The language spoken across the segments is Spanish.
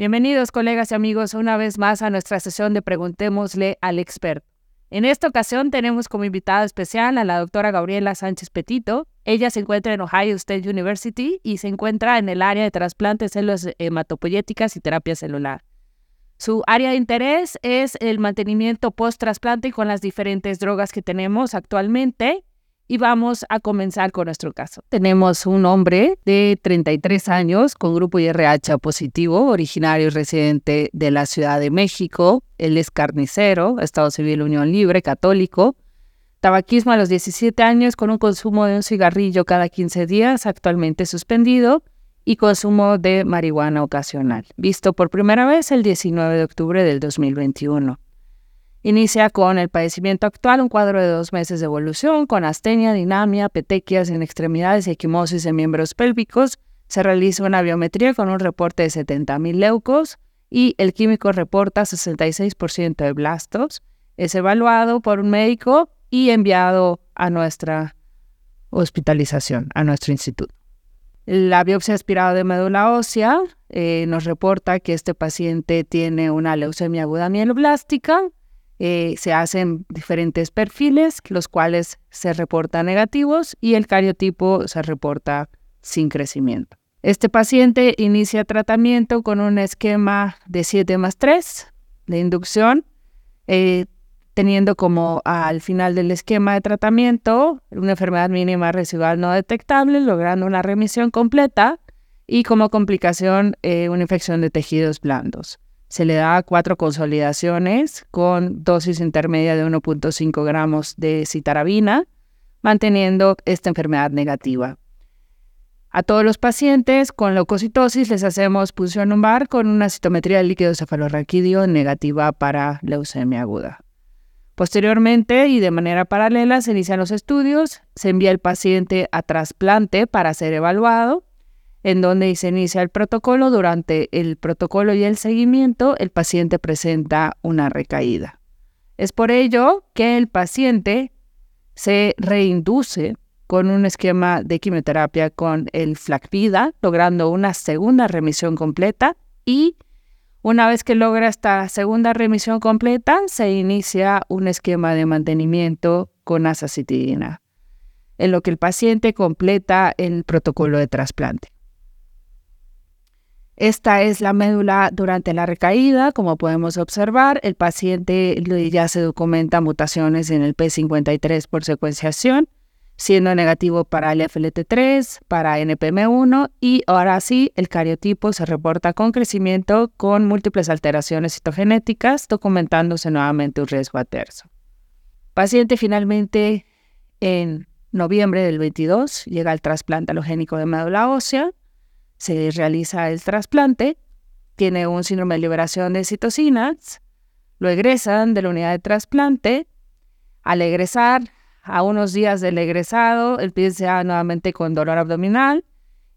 Bienvenidos colegas y amigos una vez más a nuestra sesión de Preguntémosle al experto. En esta ocasión tenemos como invitada especial a la doctora Gabriela Sánchez Petito. Ella se encuentra en Ohio State University y se encuentra en el área de trasplantes, células hematopoyéticas y terapia celular. Su área de interés es el mantenimiento post-trasplante con las diferentes drogas que tenemos actualmente y vamos a comenzar con nuestro caso. Tenemos un hombre de 33 años con grupo IRH positivo, originario y residente de la Ciudad de México. Él es carnicero, Estado Civil Unión Libre, católico. Tabaquismo a los 17 años con un consumo de un cigarrillo cada 15 días, actualmente suspendido, y consumo de marihuana ocasional, visto por primera vez el 19 de octubre del 2021. Inicia con el padecimiento actual, un cuadro de dos meses de evolución, con astenia, dinamia, petequias en extremidades y equimosis en miembros pélvicos. Se realiza una biometría con un reporte de 70.000 leucos y el químico reporta 66% de blastos. Es evaluado por un médico y enviado a nuestra hospitalización, a nuestro instituto. La biopsia aspirada de médula ósea eh, nos reporta que este paciente tiene una leucemia aguda mieloblástica, eh, se hacen diferentes perfiles, los cuales se reportan negativos y el cariotipo se reporta sin crecimiento. Este paciente inicia tratamiento con un esquema de 7 más 3 de inducción, eh, teniendo como al final del esquema de tratamiento una enfermedad mínima residual no detectable, logrando una remisión completa y como complicación eh, una infección de tejidos blandos se le da cuatro consolidaciones con dosis intermedia de 1.5 gramos de citarabina, manteniendo esta enfermedad negativa. A todos los pacientes con leucocitosis les hacemos punción lumbar con una citometría de líquido cefalorraquídeo negativa para leucemia aguda. Posteriormente y de manera paralela se inician los estudios, se envía el paciente a trasplante para ser evaluado en donde se inicia el protocolo. Durante el protocolo y el seguimiento, el paciente presenta una recaída. Es por ello que el paciente se reinduce con un esquema de quimioterapia con el FLACVIDA, logrando una segunda remisión completa y una vez que logra esta segunda remisión completa, se inicia un esquema de mantenimiento con azacitidina, en lo que el paciente completa el protocolo de trasplante. Esta es la médula durante la recaída. Como podemos observar, el paciente ya se documenta mutaciones en el P53 por secuenciación, siendo negativo para el FLT3, para NPM1 y ahora sí, el cariotipo se reporta con crecimiento con múltiples alteraciones citogenéticas, documentándose nuevamente un riesgo adverso. Paciente finalmente en noviembre del 22 llega al trasplante alogénico de médula ósea se realiza el trasplante, tiene un síndrome de liberación de citocinas, lo egresan de la unidad de trasplante. Al egresar, a unos días del egresado, el paciente nuevamente con dolor abdominal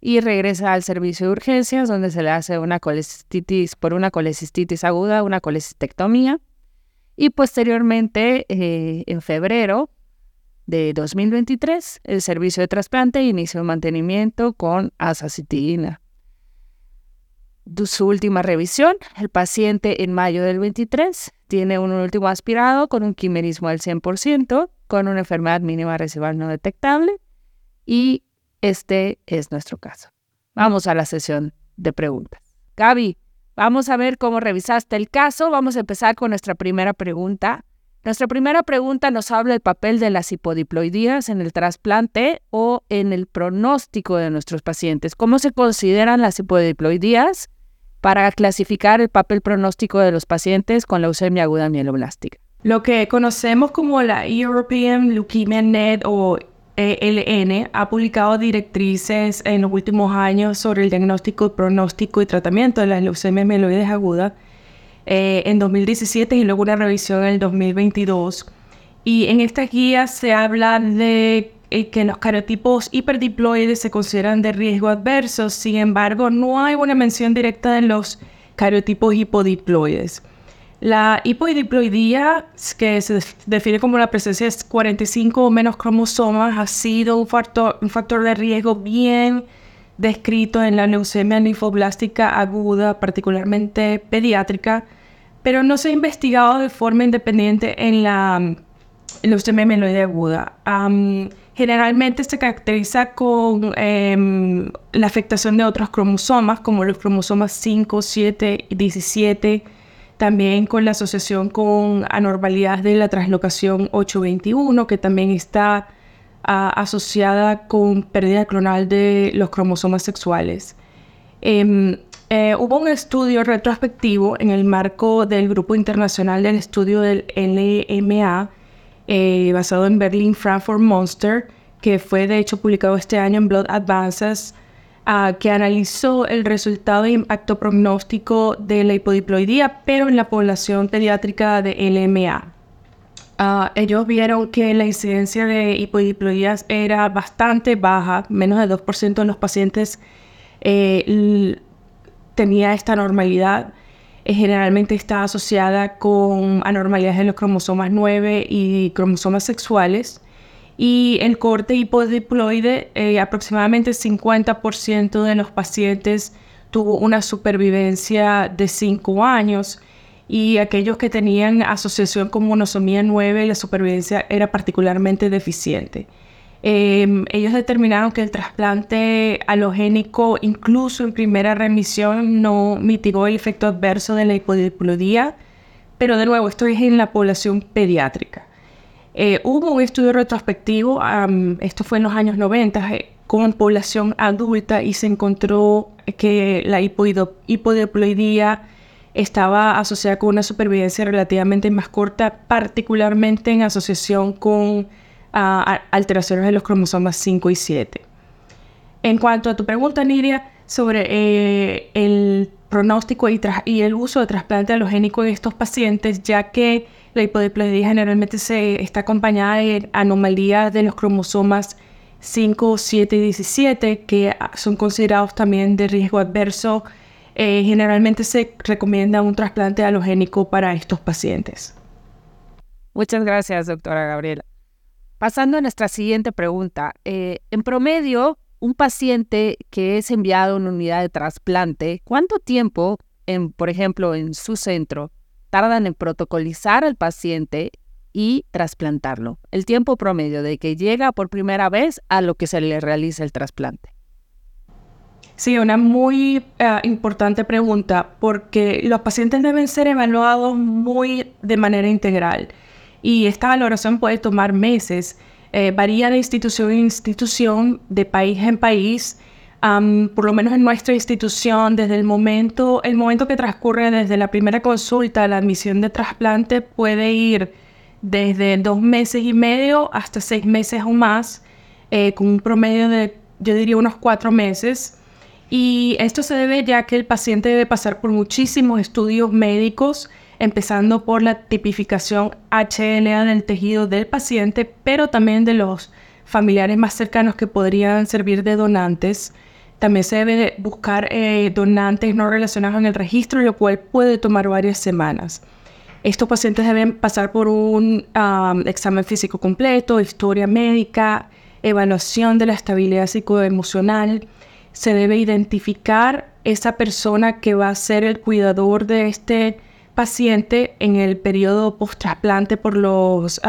y regresa al servicio de urgencias donde se le hace una colecistitis por una colecistitis aguda, una colecistectomía. Y posteriormente, eh, en febrero, de 2023, el servicio de trasplante inició un mantenimiento con azacitidina. Su última revisión, el paciente en mayo del 23 tiene un último aspirado con un quimerismo al 100%, con una enfermedad mínima residual no detectable y este es nuestro caso. Vamos a la sesión de preguntas. Gaby, vamos a ver cómo revisaste el caso. Vamos a empezar con nuestra primera pregunta. Nuestra primera pregunta nos habla del papel de las hipodiploidías en el trasplante o en el pronóstico de nuestros pacientes. ¿Cómo se consideran las hipodiploidías para clasificar el papel pronóstico de los pacientes con leucemia aguda mieloblástica? Lo que conocemos como la European Leukemia Net o ELN ha publicado directrices en los últimos años sobre el diagnóstico, pronóstico y tratamiento de las leucemias mieloides agudas eh, en 2017 y luego una revisión en el 2022. Y en estas guías se habla de eh, que los carotipos hiperdiploides se consideran de riesgo adverso, sin embargo, no hay una mención directa de los carotipos hipodiploides. La hipodiploidía, que se define como la presencia de 45 o menos cromosomas, ha sido un factor, un factor de riesgo bien descrito en la leucemia linfoblástica aguda, particularmente pediátrica, pero no se ha investigado de forma independiente en la leucemia mieloide aguda. generalmente se caracteriza con em, la afectación de otros cromosomas, como los cromosomas 5, 7 y 17, también con la asociación con anormalidades de la translocación 821, que también está asociada con pérdida clonal de los cromosomas sexuales. Em, eh, hubo un estudio retrospectivo en el marco del Grupo Internacional del Estudio del LMA, eh, basado en Berlin Frankfurt Monster, que fue de hecho publicado este año en Blood Advances, ah, que analizó el resultado de impacto prognóstico de la hipodiploidía, pero en la población pediátrica de LMA. Ah, ellos vieron que la incidencia de hipodiploidías era bastante baja, menos de 2% de los pacientes eh, tenía esta normalidad. Eh, generalmente está asociada con anormalidades en los cromosomas 9 y cromosomas sexuales. Y el corte hipodiploide, eh, aproximadamente 50% de los pacientes tuvo una supervivencia de 5 años y aquellos que tenían asociación con monosomía 9, la supervivencia era particularmente deficiente. Em, ellos determinaron que el trasplante halogénico, incluso en primera remisión, no mitigó el efecto adverso de la hipodiplodía, pero de nuevo, esto es en la población pediátrica. Eh, hubo un estudio retrospectivo, esto fue en los años 90, eh, con población adulta y se encontró que la hipodiploidía estaba asociada con una supervivencia relativamente más corta, particularmente en asociación con alteraciones de los cromosomas 5 y 7. En cuanto a tu pregunta, Nidia, sobre eh, el pronóstico y, el uso de trasplante halogénico en estos pacientes, ya que la hipodiploidía generalmente se está acompañada de anomalías de los cromosomas 5, 7 y 17, que son considerados también de riesgo adverso. Eh, generalmente se recomienda un trasplante halogénico para estos pacientes. Muchas gracias, doctora Gabriela. Pasando a nuestra siguiente pregunta. Eh, en promedio, un paciente que es enviado a una unidad de trasplante, ¿cuánto tiempo, en, por ejemplo, en su centro, tardan en protocolizar al paciente y trasplantarlo? El tiempo promedio de que llega por primera vez a lo que se le realiza el trasplante. Sí, una muy eh, importante pregunta porque los pacientes deben ser evaluados muy de manera integral y esta valoración puede tomar meses. Eh, varía de institución en institución, de país en país. por lo menos en nuestra institución, desde el momento, el momento que transcurre desde la primera consulta a la admisión de trasplante puede ir desde dos meses y medio hasta seis meses o más, eh, con un promedio de, yo diría, unos cuatro meses. Y esto se debe ya que el paciente debe pasar por muchísimos estudios médicos empezando por la tipificación HLA del tejido del paciente, pero también de los familiares más cercanos que podrían servir de donantes. También se debe buscar eh, donantes no relacionados en el registro, lo cual puede tomar varias semanas. Estos pacientes deben pasar por un examen físico completo, historia médica, evaluación de la estabilidad psicoemocional. Se debe identificar esa persona que va a ser el cuidador de este paciente en el periodo post-trasplante por los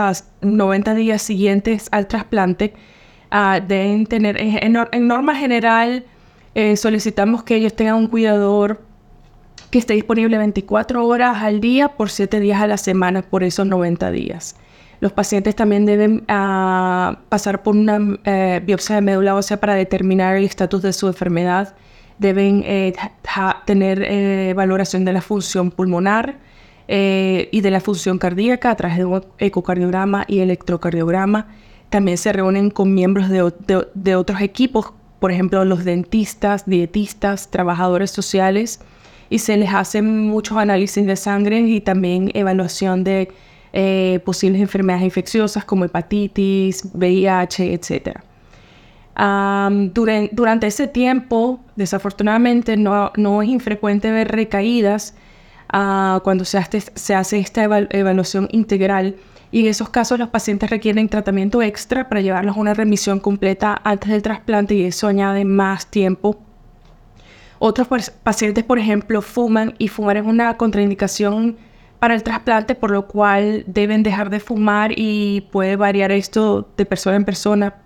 90 ah, días siguientes al trasplante uh, deben tener, en, norma general, eh, solicitamos que ellos tengan un cuidador que esté disponible 24 horas al día por 7 días a la semana por esos 90 días. Los pacientes también deben ah, pasar por una eh, biopsia de médula ósea para determinar el estatus de su enfermedad deben eh, tener eh, valoración de la función pulmonar eh, y de la función cardíaca a través de un ecocardiograma y electrocardiograma. También se reúnen con miembros de, otros equipos, por ejemplo, los dentistas, dietistas, trabajadores sociales, y se les hacen muchos análisis de sangre y también evaluación de posibles enfermedades infecciosas como hepatitis, VIH, etcétera durante, ese tiempo, desafortunadamente, no, es infrecuente ver recaídas ah, cuando se hace, se hace esta evaluación integral. Y en esos casos los pacientes requieren tratamiento extra para llevarlos a una remisión completa antes del trasplante y eso añade más tiempo. Otros pacientes, por ejemplo, fuman y fumar es una contraindicación para el trasplante, por lo cual deben dejar de fumar y puede variar esto de persona en persona,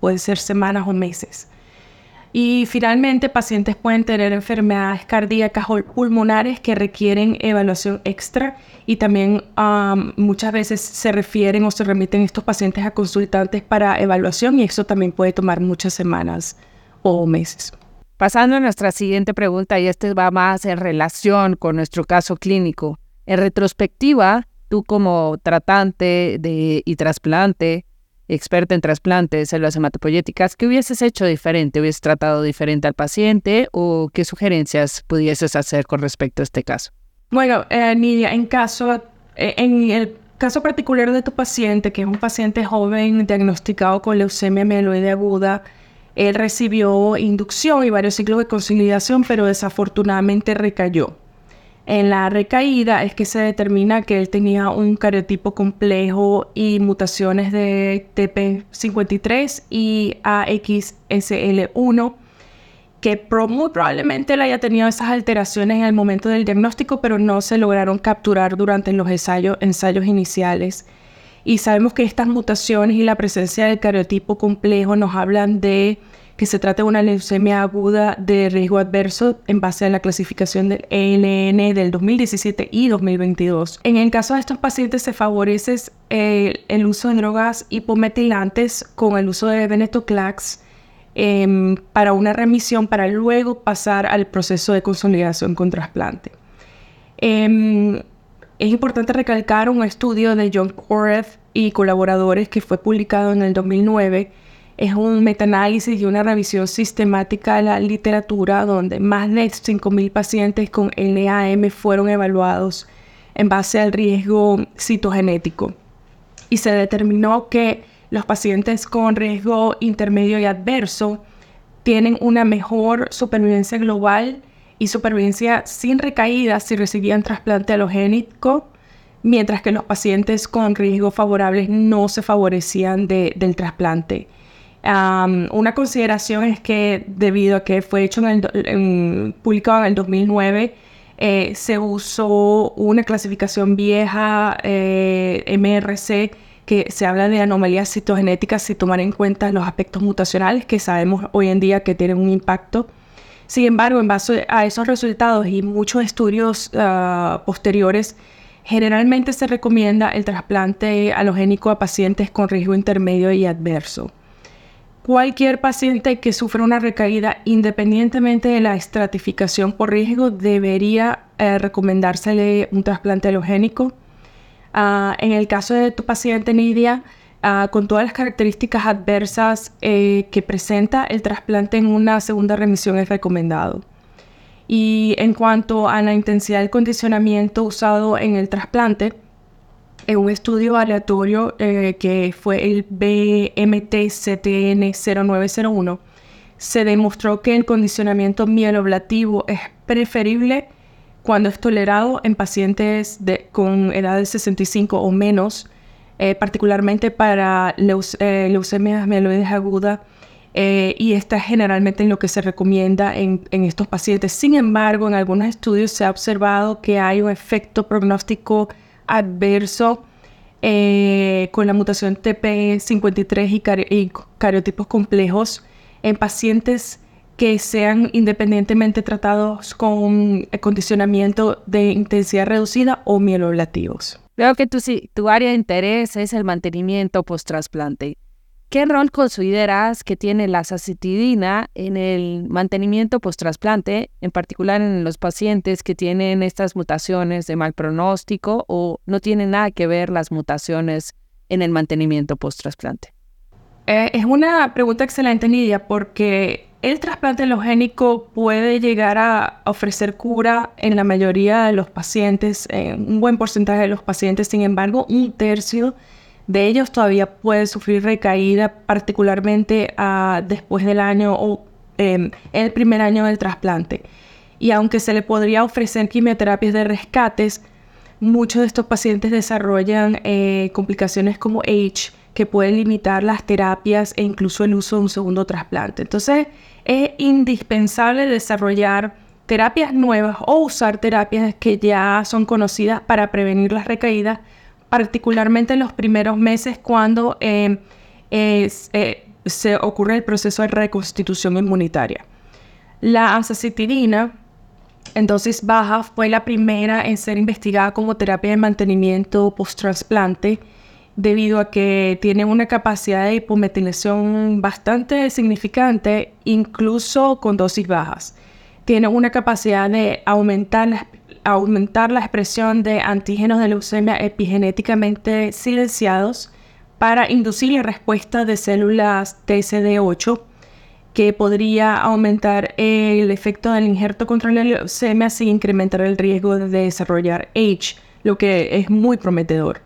puede ser semanas o meses. Y finalmente, pacientes pueden tener enfermedades cardíacas o pulmonares que requieren evaluación extra y también muchas veces se refieren o se remiten estos pacientes a consultantes para evaluación y eso también puede tomar muchas semanas o meses. Pasando a nuestra siguiente pregunta, y este va más en relación con nuestro caso clínico. En retrospectiva, tú como tratante de, y trasplante, experta en trasplantes, células hematopoyéticas, ¿qué hubieses hecho diferente? ¿Hubieses tratado diferente al paciente o qué sugerencias pudieses hacer con respecto a este caso? Bueno, eh, Nidia, en caso, eh, en el caso particular de tu paciente, que es un paciente joven diagnosticado con leucemia mieloide aguda, él recibió inducción y varios ciclos de consolidación, pero desafortunadamente recayó. En la recaída es que se determina que él tenía un cariotipo complejo y mutaciones de TP53 y AXSL1, que muy probablemente él haya tenido esas alteraciones en el momento del diagnóstico, pero no se lograron capturar durante los ensayos, ensayos iniciales. Y sabemos que estas mutaciones y la presencia del cariotipo complejo nos hablan de que se trata de una leucemia aguda de riesgo adverso en base a la clasificación del ELN del 2017 y 2022. En el caso de estos pacientes se favorece eh, el uso de drogas hipometilantes con el uso de venetoclax em, para una remisión para luego pasar al proceso de consolidación con trasplante. Em, es importante recalcar un estudio de John Koreth y colaboradores que fue publicado en el 2009 es un metaanálisis y una revisión sistemática de la literatura donde más de 5.000 pacientes con LAM fueron evaluados en base al riesgo citogenético. Y se determinó que los pacientes con riesgo intermedio y adverso tienen una mejor supervivencia global y supervivencia sin recaídas si recibían trasplante halogénico, mientras que los pacientes con riesgo favorables no se favorecían del trasplante una consideración es que debido a que fue hecho publicado en el 2009, eh, se usó una clasificación vieja eh, MRC que se habla de anomalías citogenéticas sin tomar en cuenta los aspectos mutacionales que sabemos hoy en día que tienen un impacto. Sin embargo, en base a esos resultados y muchos estudios ah, posteriores, generalmente se recomienda el trasplante halogénico a pacientes con riesgo intermedio y adverso. Cualquier paciente que sufra una recaída, independientemente de la estratificación por riesgo, debería eh, recomendársele un trasplante halogénico. Ah, en el caso de tu paciente Nidia, ah, con todas las características adversas eh, que presenta, el trasplante en una segunda remisión es recomendado. Y en cuanto a la intensidad del condicionamiento usado en el trasplante, en un estudio aleatorio eh, que fue el BMT-CTN0901, se demostró que el condicionamiento mieloblativo es preferible cuando es tolerado en pacientes de, con edad de 65 o menos, eh, particularmente para eh, leucemias mieloides agudas, y esta es generalmente lo que se recomienda en, en, estos pacientes. Sin embargo, en algunos estudios se ha observado que hay un efecto prognóstico adverso eh, con la mutación TP53 y, cariotipos complejos en pacientes que sean independientemente tratados con condicionamiento de intensidad reducida o mieloblativos. Veo que tu, tu área de interés es el mantenimiento post-trasplante. ¿Qué rol consideras que tiene la sacitidina en el mantenimiento post-trasplante, en particular en los pacientes que tienen estas mutaciones de mal pronóstico o no tienen nada que ver las mutaciones en el mantenimiento post-trasplante? Eh, es una pregunta excelente, Nidia, porque el trasplante halogénico puede llegar a ofrecer cura en la mayoría de los pacientes, en un buen porcentaje de los pacientes, sin embargo, un tercio de ellos todavía puede sufrir recaída, particularmente ah, después del año o em, el primer año del trasplante. y aunque se le podría ofrecer quimioterapias de rescates, muchos de estos pacientes desarrollan eh, complicaciones como H que pueden limitar las terapias e incluso el uso de un segundo trasplante. Entonces es indispensable desarrollar terapias nuevas o usar terapias que ya son conocidas para prevenir las recaídas, particularmente en los primeros meses cuando eh, eh, se ocurre el proceso de reconstitución inmunitaria. La azacitidina en dosis bajas fue la primera en ser investigada como terapia de mantenimiento post-trasplante debido a que tiene una capacidad de hipometilación bastante significante, incluso con dosis bajas. Tiene una capacidad de aumentar la, aumentar la expresión de antígenos de leucemia epigenéticamente silenciados para inducir la respuesta de células TCD8 que podría aumentar el efecto del injerto contra la leucemia sin incrementar el riesgo de desarrollar H, lo que es muy prometedor.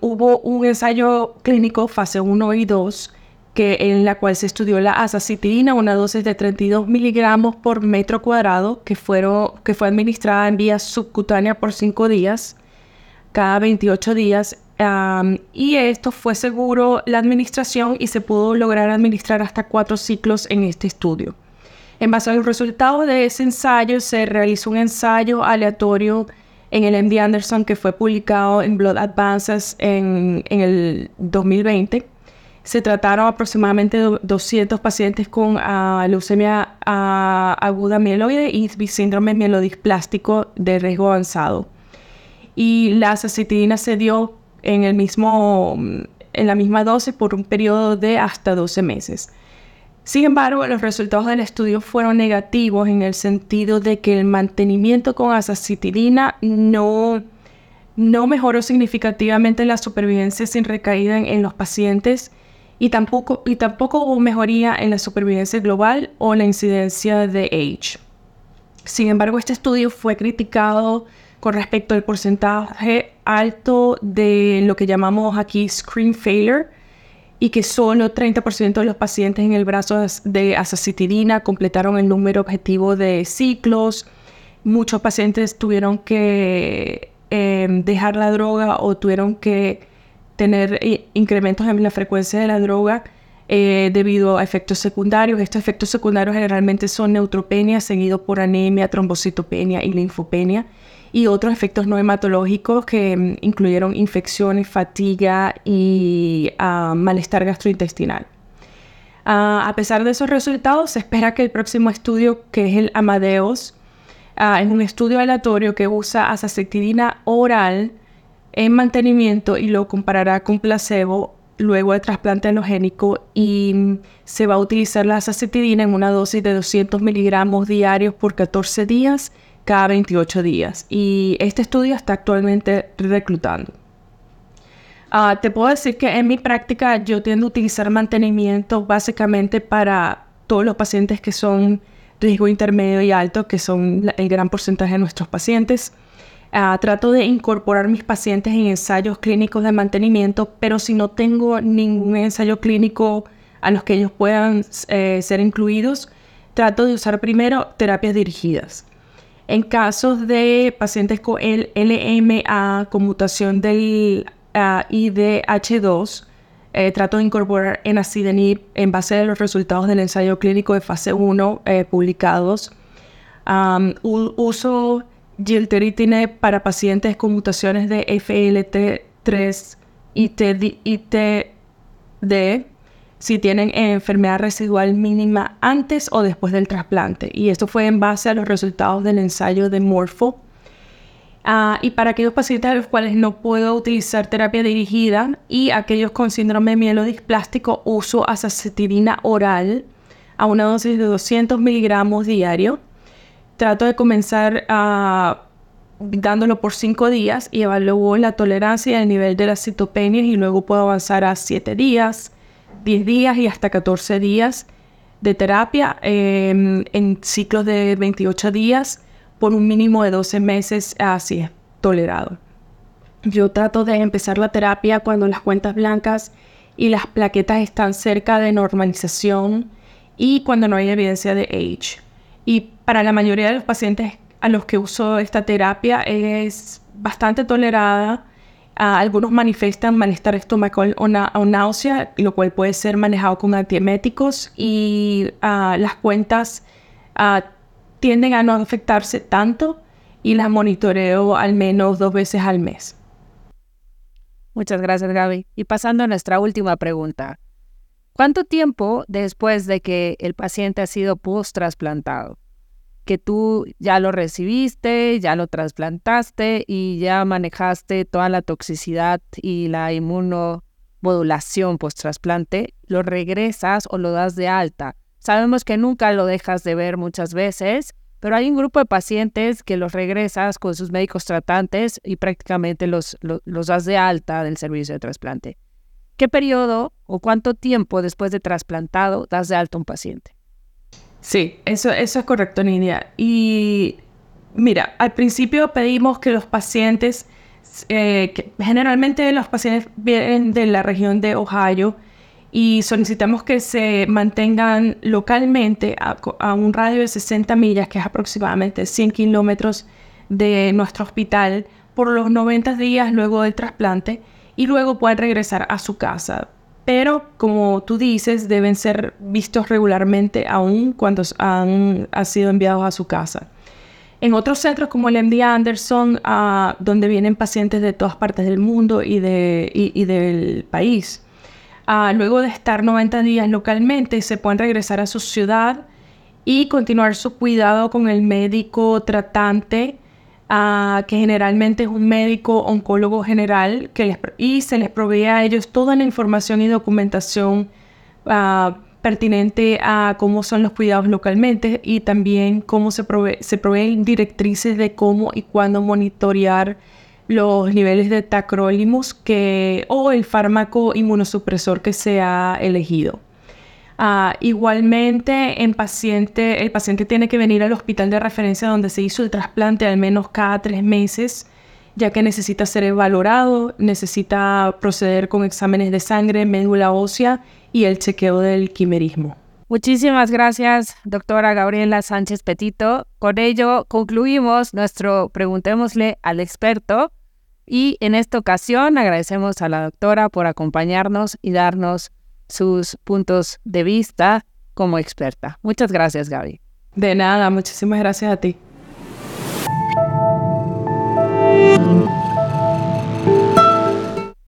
Hubo un ensayo clínico fase 1 y 2 que, en la cual se estudió la azacitidina, una dosis de 32 miligramos por metro cuadrado, que, fueron, que fue administrada en vía subcutánea por 5 días, cada 28 días. y esto fue seguro la administración y se pudo lograr administrar hasta 4 ciclos en este estudio. En base a los resultados de ese ensayo, se realizó un ensayo aleatorio en el MD Anderson que fue publicado en Blood Advances en, el 2020. Se trataron aproximadamente 200 pacientes con uh, leucemia uh, aguda mieloide y síndrome mielodisplástico de riesgo avanzado. Y la azacitidina se dio en, el mismo, en la misma dosis por un periodo de hasta 12 meses. Sin embargo, los resultados del estudio fueron negativos en el sentido de que el mantenimiento con azacitidina no, no mejoró significativamente la supervivencia sin recaída en, los pacientes y tampoco, y tampoco hubo mejoría en la supervivencia global o la incidencia de age. Sin embargo, este estudio fue criticado con respecto al porcentaje alto de lo que llamamos aquí screen failure, y que solo 30% de los pacientes en el brazo de azacitidina completaron el número objetivo de ciclos. Muchos pacientes tuvieron que em, dejar la droga o tuvieron que tener eh, incrementos en la frecuencia de la droga eh, debido a efectos secundarios. Estos efectos secundarios generalmente son neutropenia seguido por anemia, trombocitopenia y linfopenia y otros efectos no hematológicos que mm, incluyeron infecciones, fatiga y ah, malestar gastrointestinal. Ah, a pesar de esos resultados, se espera que el próximo estudio, que es el Amadeus, ah, es un estudio aleatorio que usa azacitidina oral en mantenimiento y lo comparará con placebo luego de trasplante halogénico y se va a utilizar la azacitidina en una dosis de 200 miligramos diarios por 14 días cada 28 días y este estudio está actualmente reclutando. Ah, te puedo decir que en mi práctica yo tiendo a utilizar mantenimiento básicamente para todos los pacientes que son riesgo intermedio y alto, que son el gran porcentaje de nuestros pacientes. Ah, trato de incorporar mis pacientes en ensayos clínicos de mantenimiento, pero si no tengo ningún ensayo clínico a los que ellos puedan eh, ser incluidos, trato de usar primero terapias dirigidas. En casos de pacientes con el LMA con mutación del IDH2, eh, trato de incorporar enacidenib en base a los resultados del ensayo clínico de fase 1 eh, publicados. uso gilteritinib para pacientes con mutaciones de FLT3 y TD si tienen enfermedad residual mínima antes o después del trasplante. Y esto fue en base a los resultados del ensayo de Morpho. Ah, y para aquellos pacientes a los cuales no puedo utilizar terapia dirigida y aquellos con síndrome mielodisplástico, uso azacitidina oral a una dosis de 200 miligramos diario. Trato de comenzar ah, dándolo por 5 días y evalúo la tolerancia y el nivel de las citopenias y luego puedo avanzar a 7 días, 10 días y hasta 14 días de terapia em, en ciclos de 28 días por un mínimo de 12 meses, así es tolerado. Yo trato de empezar la terapia cuando las cuentas blancas y las plaquetas están cerca de normalización y cuando no hay evidencia de age. Y para la mayoría de los pacientes a los que uso esta terapia es bastante tolerada. algunos manifiestan malestar estomacal o, náusea, lo cual puede ser manejado con antieméticos y las cuentas tienden a no afectarse tanto y las monitoreo al menos dos veces al mes. Muchas gracias, Gaby. Y pasando a nuestra última pregunta. ¿Cuánto tiempo después de que el paciente ha sido post-trasplantado? Que tú ya lo recibiste, ya lo trasplantaste y ya manejaste toda la toxicidad y la inmunomodulación post-trasplante, lo regresas o lo das de alta. Sabemos que nunca lo dejas de ver muchas veces, pero hay un grupo de pacientes que los regresas con sus médicos tratantes y prácticamente los, los das de alta del servicio de trasplante. ¿Qué periodo o cuánto tiempo después de trasplantado das de alta a un paciente? Sí, eso, eso es correcto, Nidia. Y mira, al principio pedimos que los pacientes, eh, generalmente los pacientes vienen de la región de Ohio y solicitamos que se mantengan localmente a, a, un radio de 60 millas, que es aproximadamente 100 kilómetros de nuestro hospital, por los 90 días luego del trasplante y luego pueden regresar a su casa. Pero como tú dices, deben ser vistos regularmente aún cuando han, sido enviados a su casa. En otros centros como el MD Anderson, ah, donde vienen pacientes de todas partes del mundo y, de, del país, ah, luego de estar 90 días localmente, se pueden regresar a su ciudad y continuar su cuidado con el médico tratante que generalmente es un médico oncólogo general, que y se les provee a ellos toda la información y documentación ah, pertinente a cómo son los cuidados localmente y también cómo se, se proveen directrices de cómo y cuándo monitorear los niveles de tacrolimus que, o el fármaco inmunosupresor que se ha elegido. Ah, igualmente, el paciente tiene que venir al hospital de referencia donde se hizo el trasplante al menos cada tres meses, ya que necesita ser valorado, necesita proceder con exámenes de sangre, médula ósea y el chequeo del quimerismo. Muchísimas gracias, doctora Gabriela Sánchez Petito. Con ello concluimos nuestro Preguntémosle al experto y en esta ocasión agradecemos a la doctora por acompañarnos y darnos sus puntos de vista como experta. Muchas gracias, Gaby. De nada, muchísimas gracias a ti.